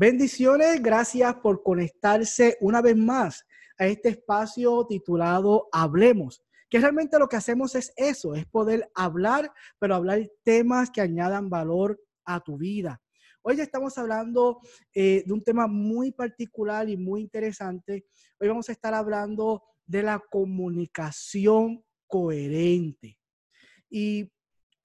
Bendiciones, gracias por conectarse una vez más a este espacio titulado Hablemos, que realmente lo que hacemos es eso, es poder hablar, pero hablar temas que añadan valor a tu vida. Hoy estamos hablando eh, de un tema muy particular y muy interesante. Hoy vamos a estar hablando de la comunicación coherente. Y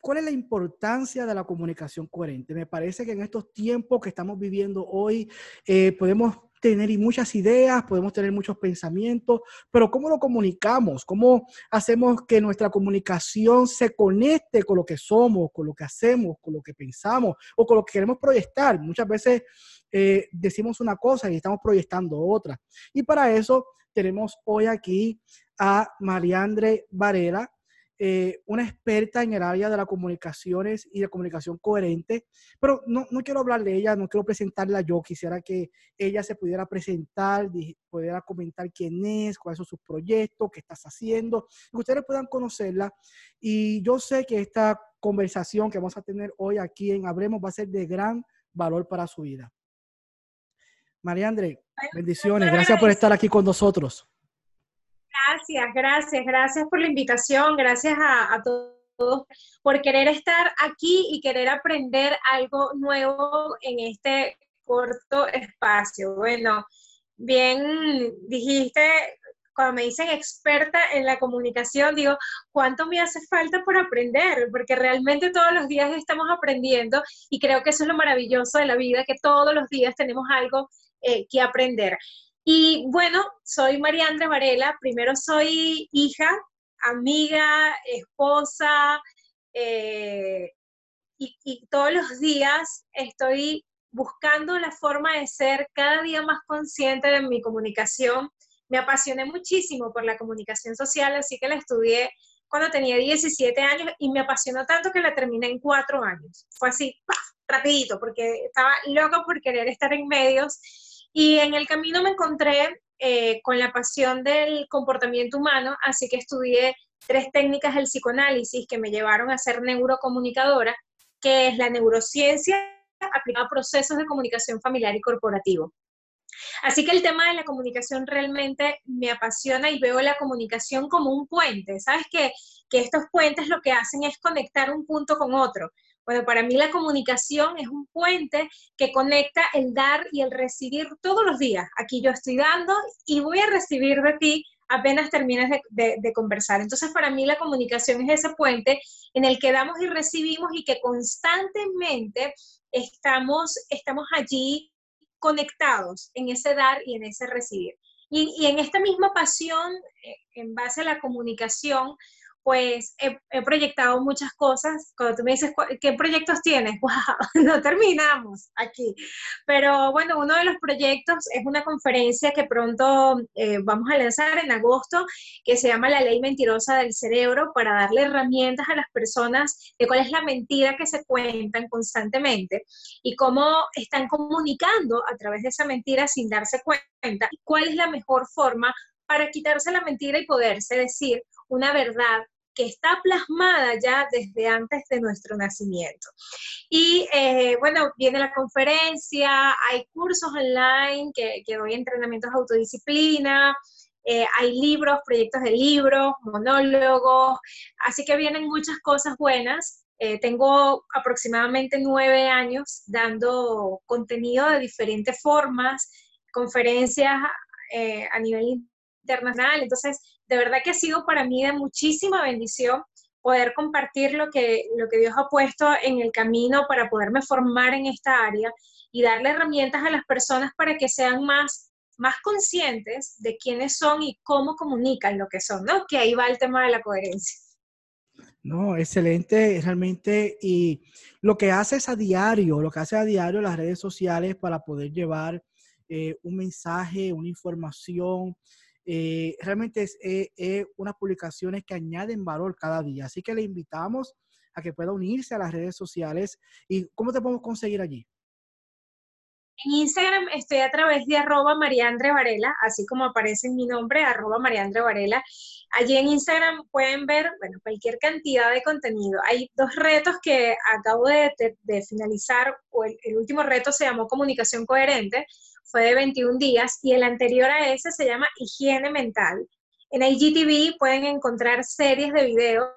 ¿Cuál es la importancia de la comunicación coherente? Me parece que en estos tiempos que estamos viviendo hoy eh, podemos tener muchas ideas, podemos tener muchos pensamientos, pero ¿cómo lo comunicamos? ¿Cómo hacemos que nuestra comunicación se conecte con lo que somos, con lo que hacemos, con lo que pensamos o con lo que queremos proyectar? Muchas veces eh, decimos una cosa y estamos proyectando otra. Y para eso tenemos hoy aquí a Mariandre Varela. Eh, una experta en el área de las comunicaciones y de comunicación coherente, pero no, no quiero hablar de ella, no quiero presentarla yo, quisiera que ella se pudiera presentar, pudiera comentar quién es, cuáles son sus proyectos, qué estás haciendo, que ustedes puedan conocerla. Y yo sé que esta conversación que vamos a tener hoy aquí en Abremos va a ser de gran valor para su vida. María André, bendiciones, gracias por estar aquí con nosotros. Gracias, gracias, gracias por la invitación, gracias a, todos por querer estar aquí y querer aprender algo nuevo en este corto espacio. Bueno, bien dijiste, cuando me dicen experta en la comunicación, digo, ¿cuánto me hace falta por aprender? Porque realmente todos los días estamos aprendiendo y creo que eso es lo maravilloso de la vida, que todos los días tenemos algo eh, que aprender. Y bueno, soy María Andrea Varela. Primero soy hija, amiga, esposa, eh, y, todos los días estoy buscando la forma de ser cada día más consciente de mi comunicación. Me apasioné muchísimo por la comunicación social, así que la estudié cuando tenía 17 años y me apasionó tanto que la terminé en cuatro años. Fue así, rapidito, porque estaba loca por querer estar en medios y en el camino me encontré eh, con la pasión del comportamiento humano, así que estudié tres técnicas del psicoanálisis que me llevaron a ser neurocomunicadora, que es la neurociencia aplicada a procesos de comunicación familiar y corporativo. Así que el tema de la comunicación realmente me apasiona y veo la comunicación como un puente. ¿Sabes que, que estos puentes lo que hacen es conectar un punto con otro? Bueno, para mí la comunicación es un puente que conecta el dar y el recibir todos los días. Aquí yo estoy dando y voy a recibir de ti apenas termines de, conversar. Entonces, para mí la comunicación es ese puente en el que damos y recibimos y que constantemente estamos, estamos allí conectados en ese dar y en ese recibir. Y, y en esta misma pasión, eh, en base a la comunicación, pues he, proyectado muchas cosas. Cuando tú me dices, ¿qué proyectos tienes? ¡Wow! No terminamos aquí. Pero bueno, uno de los proyectos es una conferencia que pronto eh, vamos a lanzar en agosto, que se llama La Ley Mentirosa del Cerebro, para darle herramientas a las personas de cuál es la mentira que se cuentan constantemente y cómo están comunicando a través de esa mentira sin darse cuenta, cuál es la mejor forma para quitarse la mentira y poderse decir una verdad que está plasmada ya desde antes de nuestro nacimiento. Y eh, bueno, viene la conferencia, hay cursos online que, que doy entrenamientos de autodisciplina, eh, hay libros, proyectos de libros, monólogos, así que vienen muchas cosas buenas. Eh, tengo aproximadamente nueve años dando contenido de diferentes formas, conferencias a nivel internacional, entonces de verdad que ha sido para mí de muchísima bendición poder compartir lo que, lo que Dios ha puesto en el camino para poderme formar en esta área y darle herramientas a las personas para que sean más, más conscientes de quiénes son y cómo comunican lo que son, ¿no? Que ahí va el tema de la coherencia. No, excelente, realmente. Y lo que haces a diario, lo que haces a diario las redes sociales para poder llevar eh, un mensaje, una información, eh, realmente es eh, unas publicaciones que añaden valor cada día. Así que le invitamos a que pueda unirse a las redes sociales. ¿Y cómo te podemos conseguir allí? En Instagram estoy a través de arroba Mariandre Varela, así como aparece en mi nombre, arroba Mariandre Varela. Allí en Instagram pueden ver, bueno, cualquier cantidad de contenido. Hay dos retos que acabo de, finalizar, o el, el último reto se llamó Comunicación Coherente, fue de 21 días, y el anterior a ese se llama Higiene Mental. En IGTV pueden encontrar series de videos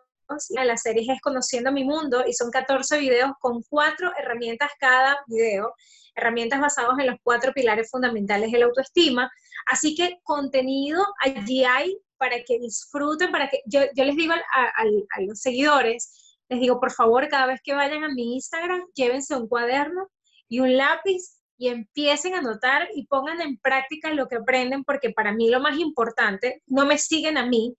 la serie es Conociendo mi Mundo y son 14 videos con cuatro herramientas cada video, herramientas basadas en los cuatro pilares fundamentales de la autoestima. Así que contenido allí hay para que disfruten, para que yo, les digo a, los seguidores, les digo, por favor, cada vez que vayan a mi Instagram, llévense un cuaderno y un lápiz y empiecen a anotar y pongan en práctica lo que aprenden, porque para mí lo más importante, no me siguen a mí,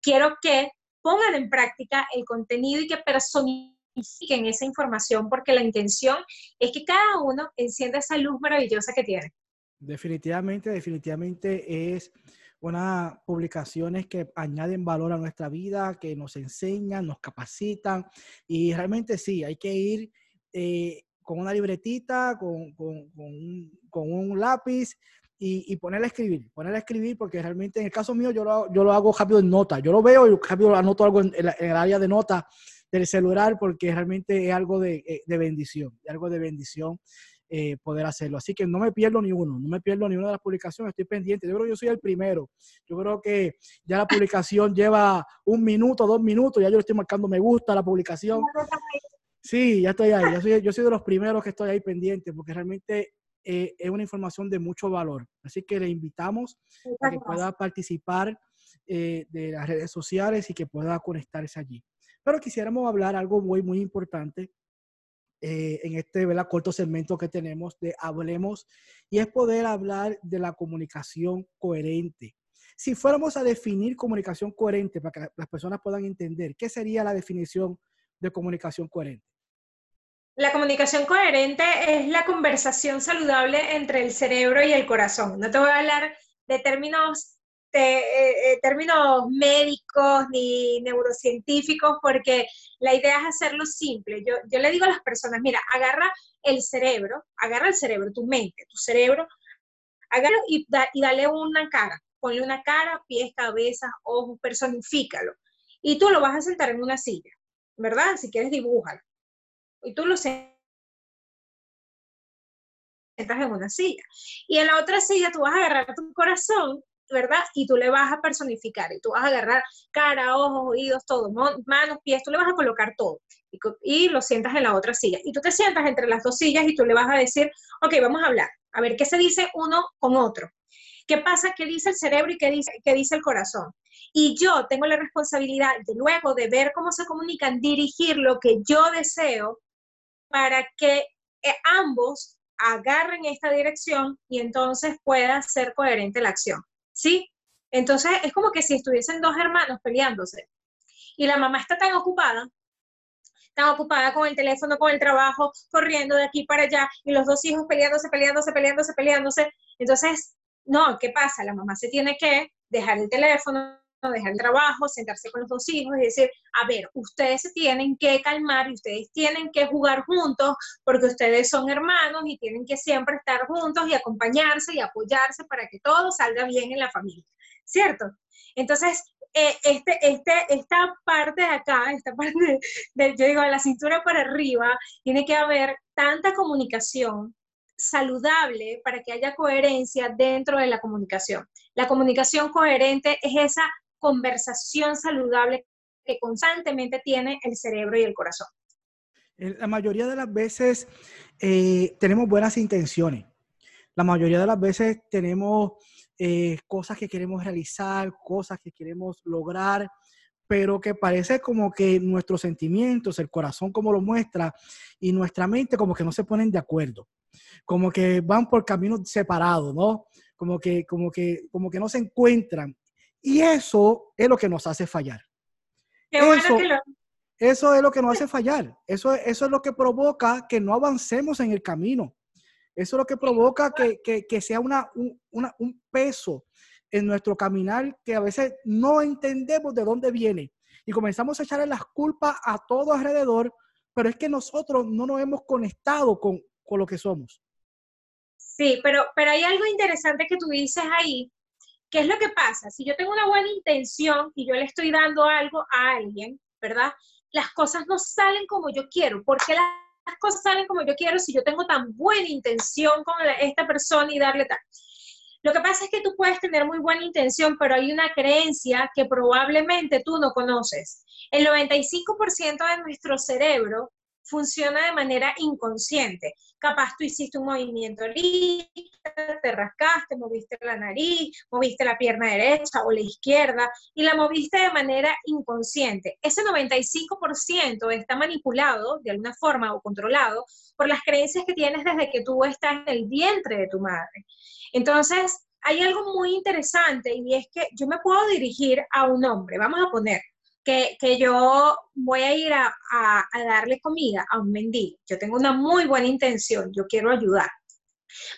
quiero que pongan en práctica el contenido y que personifiquen esa información, porque la intención es que cada uno encienda esa luz maravillosa que tiene. Definitivamente, definitivamente es unas publicaciones que añaden valor a nuestra vida, que nos enseñan, nos capacitan y realmente sí, hay que ir eh, con una libretita, con, con, con un lápiz y, ponerle a escribir, ponerle a escribir porque realmente en el caso mío yo lo, yo lo hago rápido en nota, yo lo veo y rápido anoto algo en, el área de nota del celular porque realmente es algo de, eh, de bendición, algo de bendición eh, poder hacerlo. Así que no me pierdo ni uno, no me pierdo ni una de las publicaciones, estoy pendiente. Yo creo que yo soy el primero. Yo creo que ya la publicación lleva un minuto, dos minutos, ya yo estoy marcando me gusta la publicación. Sí, ya estoy ahí. Yo soy, yo soy de los primeros que estoy ahí pendiente porque realmente eh, es una información de mucho valor. Así que le invitamos a que pueda participar eh, de las redes sociales y que pueda conectarse allí. Pero quisiéramos hablar algo muy, muy importante eh, en este corto segmento que tenemos de Hablemos y es poder hablar de la comunicación coherente. Si fuéramos a definir comunicación coherente para que las personas puedan entender, ¿qué sería la definición de comunicación coherente? La comunicación coherente es la conversación saludable entre el cerebro y el corazón. No te voy a hablar de términos, eh, eh, términos médicos ni neurocientíficos porque la idea es hacerlo simple. Yo, le digo a las personas, mira, agarra el cerebro, agarra el cerebro, tu mente, tu cerebro, agarra y, y dale una cara. Ponle una cara, pies, cabeza, ojos, personifícalo. Y tú lo vas a sentar en una silla, ¿verdad? Si quieres, dibújalo y tú lo sientas en una silla. Y en la otra silla tú vas a agarrar tu corazón, ¿verdad? Y tú le vas a personificar, y tú vas a agarrar cara, ojos, oídos, todo, manos, pies, tú le vas a colocar todo. Y, lo sientas en la otra silla. Y tú te sientas entre las dos sillas y tú le vas a decir, ok, vamos a hablar, a ver qué se dice uno con otro. ¿Qué pasa? ¿Qué dice el cerebro y qué dice, qué dice el corazón? Y yo tengo la responsabilidad de luego de ver cómo se comunican, dirigir lo que yo deseo para que eh, ambos agarren esta dirección y entonces pueda ser coherente la acción. ¿Sí? Entonces es como que si estuviesen dos hermanos peleándose y la mamá está tan ocupada, tan ocupada con el teléfono, con el trabajo, corriendo de aquí para allá y los dos hijos peleándose, peleándose, peleándose, peleándose. Entonces, no, ¿qué pasa? La mamá se tiene que dejar el teléfono, dejar el trabajo, sentarse con los dos hijos y decir, a ver, ustedes se tienen que calmar y ustedes tienen que jugar juntos porque ustedes son hermanos y tienen que siempre estar juntos y acompañarse y apoyarse para que todo salga bien en la familia, ¿cierto? Entonces, eh, este, este, esta parte de acá, esta parte de, yo digo, de la cintura para arriba, tiene que haber tanta comunicación saludable para que haya coherencia dentro de la comunicación. La comunicación coherente es esa conversación saludable que constantemente tiene el cerebro y el corazón. La mayoría de las veces eh, tenemos buenas intenciones. La mayoría de las veces tenemos eh, cosas que queremos realizar, cosas que queremos lograr, pero que parece como que nuestros sentimientos, el corazón como lo muestra y nuestra mente como que no se ponen de acuerdo, como que van por caminos separados, ¿no? Como que, como que, como que no se encuentran. Y eso es lo que nos hace fallar. eso, eso es lo que nos hace fallar. Eso, eso es lo que provoca que no avancemos en el camino. Eso es lo que provoca que, que, sea una, un peso en nuestro caminar que a veces no entendemos de dónde viene. Y comenzamos a echarle las culpas a todo alrededor, pero es que nosotros no nos hemos conectado con, con lo que somos. Sí, pero, pero hay algo interesante que tú dices ahí, ¿Qué es lo que pasa? Si yo tengo una buena intención y yo le estoy dando algo a alguien, ¿verdad? Las cosas no salen como yo quiero. ¿Por qué las cosas salen como yo quiero si yo tengo tan buena intención con esta persona y darle tal? Lo que pasa es que tú puedes tener muy buena intención, pero hay una creencia que probablemente tú no conoces. El 95% de nuestro cerebro funciona de manera inconsciente. Capaz tú hiciste un movimiento listo, te rascaste, moviste la nariz, moviste la pierna derecha o la izquierda y la moviste de manera inconsciente. Ese 95% está manipulado de alguna forma o controlado por las creencias que tienes desde que tú estás en el vientre de tu madre. Entonces, hay algo muy interesante y es que yo me puedo dirigir a un hombre, vamos a poner, que, yo voy a ir a, darle comida a un mendigo. Yo tengo una muy buena intención, yo quiero ayudar.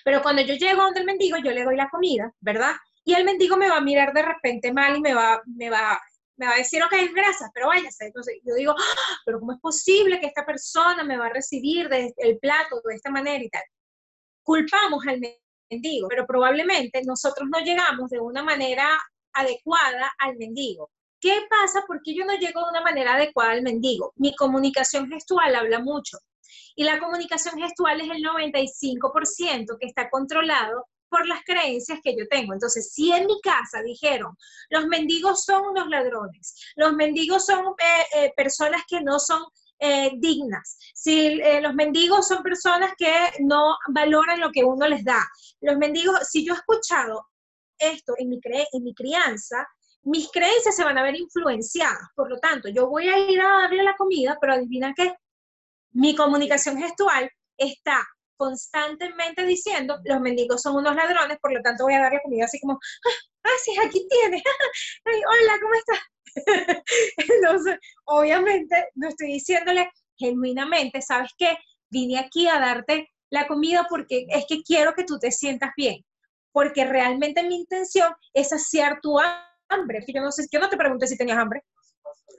Pero cuando yo llego donde el mendigo, yo le doy la comida, ¿verdad? Y el mendigo me va a mirar de repente mal y me va, me va, me va a decir, ok, gracias, pero váyase. Entonces yo digo, ah, pero ¿cómo es posible que esta persona me va a recibir de, el plato de esta manera y tal? Culpamos al mendigo, pero probablemente nosotros no llegamos de una manera adecuada al mendigo. ¿Qué pasa? Porque yo no llego de una manera adecuada al mendigo. Mi comunicación gestual habla mucho. Y la comunicación gestual es el 95% que está controlado por las creencias que yo tengo. Entonces, si en mi casa dijeron, los mendigos son unos ladrones, los mendigos son eh, eh, personas que no son eh, dignas, si los mendigos son personas que no valoran lo que uno les da, los mendigos, si yo he escuchado esto en mi, en mi crianza, mis creencias se van a ver influenciadas. Por lo tanto, yo voy a ir a darle la comida, pero adivina qué, mi comunicación gestual está constantemente diciendo, los mendigos son unos ladrones, por lo tanto voy a darle comida así como, ah, sí, aquí tienes, hola, ¿cómo estás? Entonces, obviamente, no estoy diciéndole genuinamente, ¿sabes qué? Vine aquí a darte la comida porque es que quiero que tú te sientas bien, porque realmente mi intención es saciar tu. Yo no sé, yo no te pregunté si tenías hambre.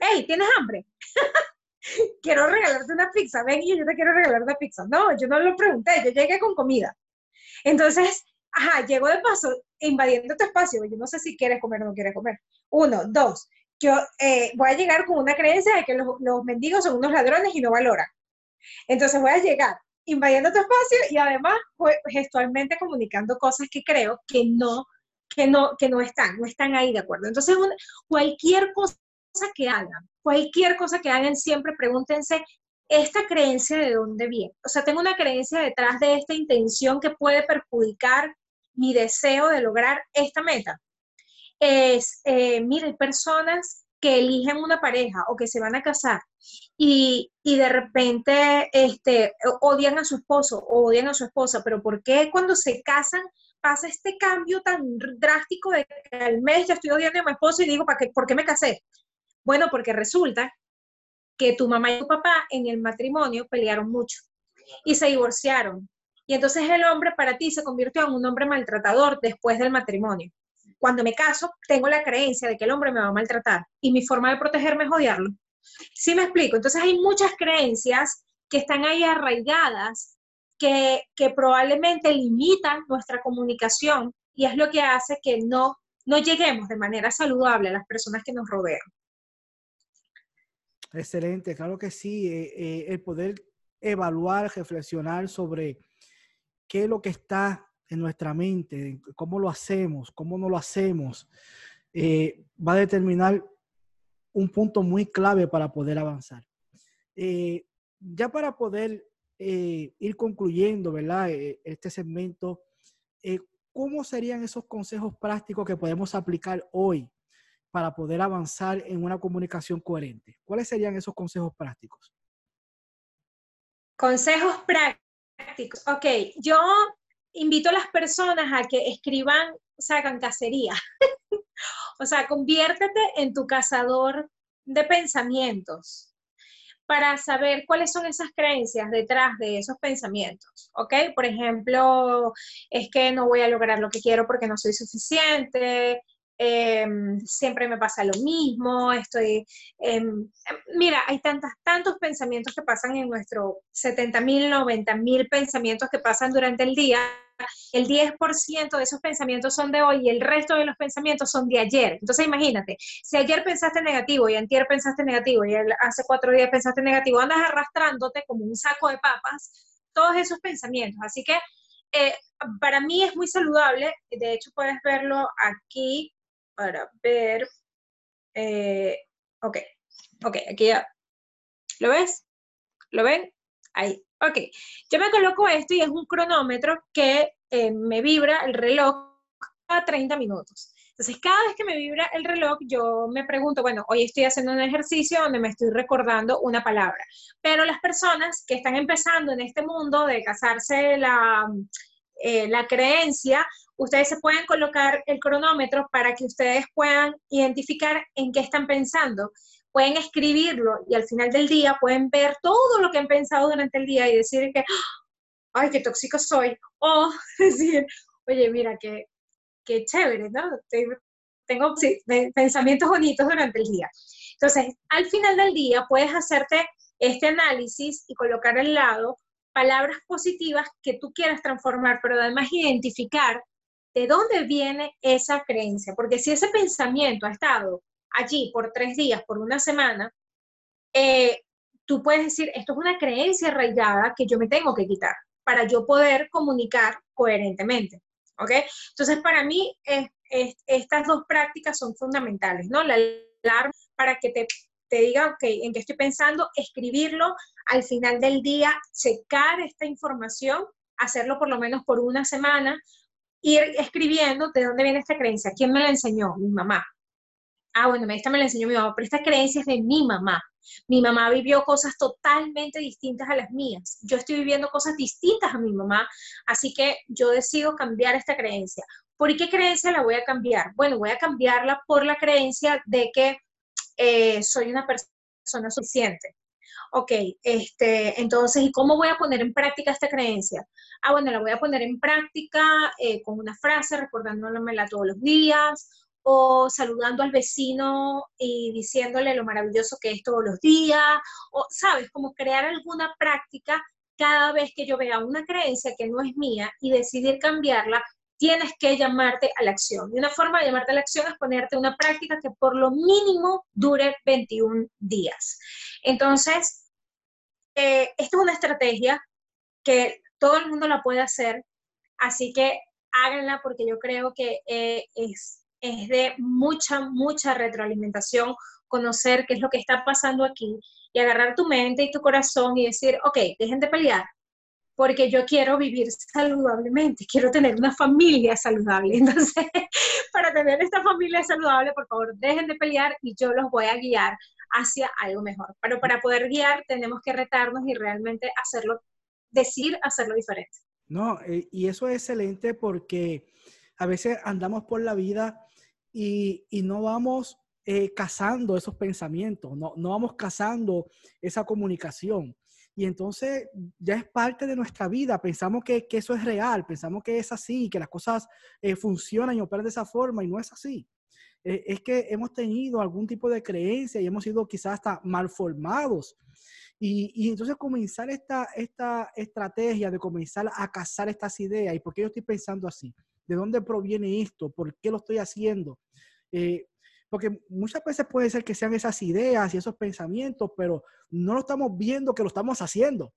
Hey, ¿tienes hambre? quiero regalarte una pizza. Ven y yo te quiero regalar una pizza. No, yo no lo pregunté, yo llegué con comida. Entonces, ajá, llego de paso invadiendo tu espacio. Yo no sé si quieres comer o no quieres comer. Uno, dos, yo eh, voy a llegar con una creencia de que los, los mendigos son unos ladrones y no valoran. Entonces voy a llegar invadiendo tu espacio y además gestualmente comunicando cosas que creo que no que no, que no están, no están ahí de acuerdo. Entonces, cualquier cosa que hagan, cualquier cosa que hagan, siempre pregúntense, ¿esta creencia de dónde viene? O sea, tengo una creencia detrás de esta intención que puede perjudicar mi deseo de lograr esta meta. Es, eh, mire, personas que eligen una pareja o que se van a casar y, y, de repente este, odian a su esposo o odian a su esposa, pero ¿por qué cuando se casan pasa este cambio tan drástico de que al mes ya estoy odiando a mi esposo y digo, ¿para qué, ¿por qué me casé? Bueno, porque resulta que tu mamá y tu papá en el matrimonio pelearon mucho y se divorciaron. Y entonces el hombre para ti se convirtió en un hombre maltratador después del matrimonio. Cuando me caso, tengo la creencia de que el hombre me va a maltratar y mi forma de protegerme es odiarlo. ¿Sí me explico? Entonces hay muchas creencias que están ahí arraigadas que, probablemente limitan nuestra comunicación y es lo que hace que no, no lleguemos de manera saludable a las personas que nos rodean. Excelente, claro que sí. Eh, eh, el poder evaluar, reflexionar sobre qué es lo que está en nuestra mente, cómo lo hacemos, cómo no lo hacemos, eh, va a determinar un punto muy clave para poder avanzar. ya para poder eh, ir concluyendo, ¿verdad? Eh, este segmento, eh, ¿cómo serían esos consejos prácticos que podemos aplicar hoy para poder avanzar en una comunicación coherente? ¿Cuáles serían esos consejos prácticos? Consejos prácticos. Ok, yo invito a las personas a que escriban, sacan cacería. o sea, conviértete en tu cazador de pensamientos para saber cuáles son esas creencias detrás de esos pensamientos, ¿ok? Por ejemplo, es que no voy a lograr lo que quiero porque no soy suficiente, em, siempre me pasa lo mismo, estoy... Em, mira, hay tantas, tantos pensamientos que pasan en nuestro 70 mil, 90 mil pensamientos que pasan durante el día el 10% de esos pensamientos son de hoy y el resto de los pensamientos son de ayer. Entonces imagínate, si ayer pensaste negativo y antier pensaste negativo y hace cuatro días pensaste negativo, andas arrastrándote como un saco de papas todos esos pensamientos. Así que eh, para mí es muy saludable, de hecho puedes verlo aquí para ver, eh, ok, ok, aquí ya, ¿lo ves? ¿Lo ven? Ahí. Ok, yo me coloco esto y es un cronómetro que eh, me vibra el reloj a 30 minutos. Entonces, cada vez que me vibra el reloj, yo me pregunto, bueno, hoy estoy haciendo un ejercicio donde me estoy recordando una palabra. Pero las personas que están empezando en este mundo de casarse la, eh, la creencia, ustedes se pueden colocar el cronómetro para que ustedes puedan identificar en qué están pensando pueden escribirlo y al final del día pueden ver todo lo que han pensado durante el día y decir que, ay, qué tóxico soy. O decir, oye, mira, qué, qué chévere, ¿no? Tengo pensamientos bonitos durante el día. Entonces, al final del día puedes hacerte este análisis y colocar al lado palabras positivas que tú quieras transformar, pero además identificar de dónde viene esa creencia, porque si ese pensamiento ha estado allí por tres días, por una semana, eh, tú puedes decir, esto es una creencia arraigada que yo me tengo que quitar para yo poder comunicar coherentemente. ¿Ok? Entonces, para mí, estas dos prácticas son fundamentales, ¿no? La alarma para que te, te diga, ok, en qué estoy pensando, escribirlo al final del día, checar esta información, hacerlo por lo menos por una semana, ir escribiendo de dónde viene esta creencia, quién me la enseñó, mi mamá, ah, bueno, esta me la enseñó mi mamá, pero esta creencia es de mi mamá. Mi mamá vivió cosas totalmente distintas a las mías. Yo estoy viviendo cosas distintas a mi mamá, así que yo decido cambiar esta creencia. ¿Por qué creencia la voy a cambiar? Bueno, voy a cambiarla por la creencia de que eh, soy una persona suficiente. Ok, este, entonces, ¿y cómo voy a poner en práctica esta creencia? Ah, bueno, la voy a poner en práctica eh, con una frase, recordándomela todos los días, o saludando al vecino y diciéndole lo maravilloso que es todos los días, o, ¿sabes? Como crear alguna práctica cada vez que yo vea una creencia que no es mía y decidir cambiarla, tienes que llamarte a la acción. Y una forma de llamarte a la acción es ponerte una práctica que por lo mínimo dure 21 días. Entonces, eh, esta es una estrategia que todo el mundo la puede hacer, así que háganla porque yo creo que eh, es es de mucha, mucha retroalimentación, conocer qué es lo que está pasando aquí y agarrar tu mente y tu corazón y decir, ok, dejen de pelear, porque yo quiero vivir saludablemente, quiero tener una familia saludable. Entonces, para tener esta familia saludable, por favor, dejen de pelear y yo los voy a guiar hacia algo mejor. Pero para poder guiar tenemos que retarnos y realmente hacerlo, decir hacerlo diferente. No, eh, y eso es excelente porque a veces andamos por la vida y, no vamos eh, cazando esos pensamientos, no, no vamos cazando esa comunicación. Y entonces ya es parte de nuestra vida, pensamos que, que eso es real, pensamos que es así, que las cosas eh, funcionan y operan de esa forma y no es así. Eh, es que hemos tenido algún tipo de creencia y hemos sido quizás hasta malformados. Y, y, entonces comenzar esta, esta estrategia de comenzar a cazar estas ideas y por qué yo estoy pensando así ¿De dónde proviene esto? ¿Por qué lo estoy haciendo? Eh, porque muchas veces puede ser que sean esas ideas y esos pensamientos, pero no lo estamos viendo que lo estamos haciendo.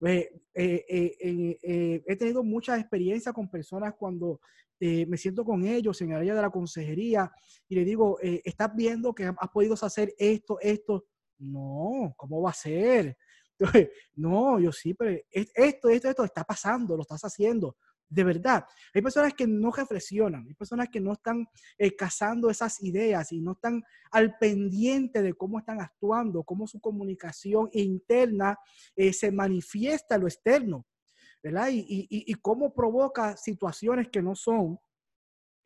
Eh, eh, he tenido muchas experiencias con personas cuando me siento con ellos en el área de la consejería y le digo, ¿estás viendo que has podido hacer esto, esto? No, ¿cómo va a ser? no, yo sí, pero esto, esto, esto está pasando, lo estás haciendo de verdad. Hay personas que no reflexionan, hay personas que no están eh, cazando esas ideas y no están al pendiente de cómo están actuando, cómo su comunicación interna eh, se manifiesta en lo externo, ¿verdad? Y, cómo provoca situaciones que no son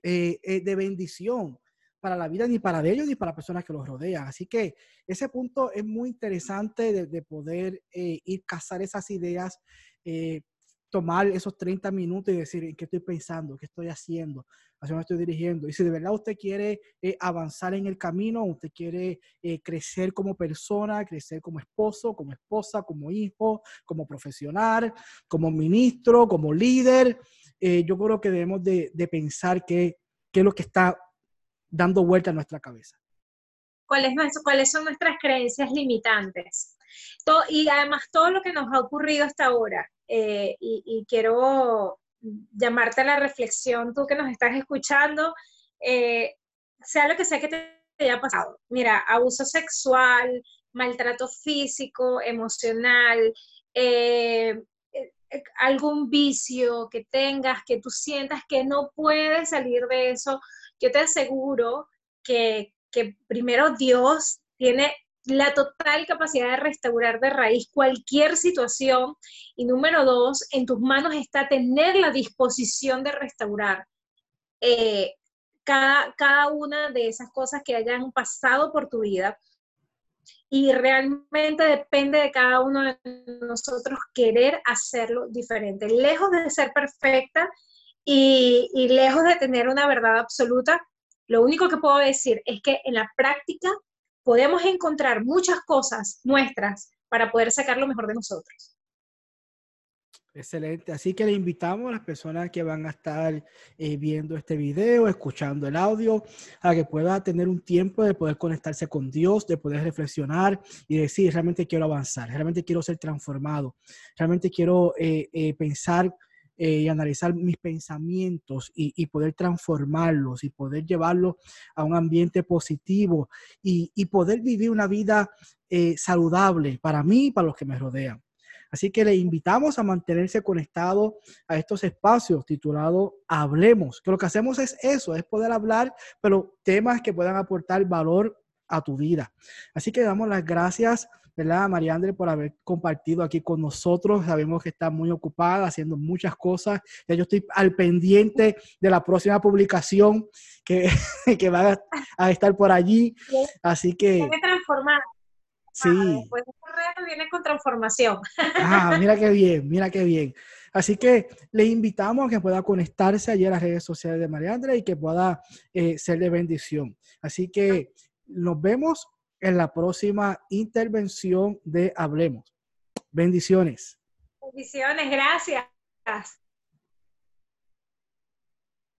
eh, de bendición para la vida ni para ellos ni para las personas que los rodean. Así que ese punto es muy interesante de, poder ir cazar esas ideas tomar esos 30 minutos y decir, ¿en qué estoy pensando? ¿Qué estoy haciendo? ¿Hacia dónde estoy dirigiendo? Y si de verdad usted quiere eh, avanzar en el camino, usted quiere eh, crecer como persona, crecer como esposo, como esposa, como hijo, como profesional, como ministro, como líder, eh, yo creo que debemos de, pensar qué, es lo que está dando vuelta a nuestra cabeza. ¿Cuáles, ¿Cuáles son nuestras creencias limitantes? y además todo lo que nos ha ocurrido hasta ahora. Eh, y, quiero llamarte a la reflexión, tú que nos estás escuchando, eh, sea lo que sea que te haya pasado. Mira, abuso sexual, maltrato físico, emocional, eh, algún vicio que tengas, que tú sientas que no puedes salir de eso, yo te aseguro que, que primero Dios tiene la total capacidad de restaurar de raíz cualquier situación. Y número dos, en tus manos está tener la disposición de restaurar eh, cada, cada una de esas cosas que hayan pasado por tu vida. Y realmente depende de cada uno de nosotros querer hacerlo diferente. Lejos de ser perfecta y, y lejos de tener una verdad absoluta, lo único que puedo decir es que en la práctica podemos encontrar muchas cosas nuestras para poder sacar lo mejor de nosotros. Excelente. Así que le invitamos a las personas que van a estar eh, viendo este video, escuchando el audio, a que pueda tener un tiempo de poder conectarse con Dios, de poder reflexionar y decir, realmente quiero avanzar, realmente quiero ser transformado, realmente quiero eh, eh, pensar eh, y analizar mis pensamientos y, poder transformarlos y poder llevarlos a un ambiente positivo y, poder vivir una vida eh, saludable para mí y para los que me rodean. Así que le invitamos a mantenerse conectado a estos espacios titulados Hablemos, que lo que hacemos es eso, es poder hablar, pero temas que puedan aportar valor a tu vida. Así que damos las gracias ¿verdad? María André, por haber compartido aquí con nosotros. Sabemos que está muy ocupada haciendo muchas cosas. Ya yo estoy al pendiente de la próxima publicación que, que va a, estar por allí. Así que... Viene transformada. Sí. Ah, pues reto viene con transformación. Ah, mira qué bien, mira qué bien. Así que le invitamos a que pueda conectarse allí a las redes sociales de María André y que pueda eh, ser de bendición. Así que nos vemos en la próxima intervención de Hablemos. Bendiciones. Bendiciones, gracias.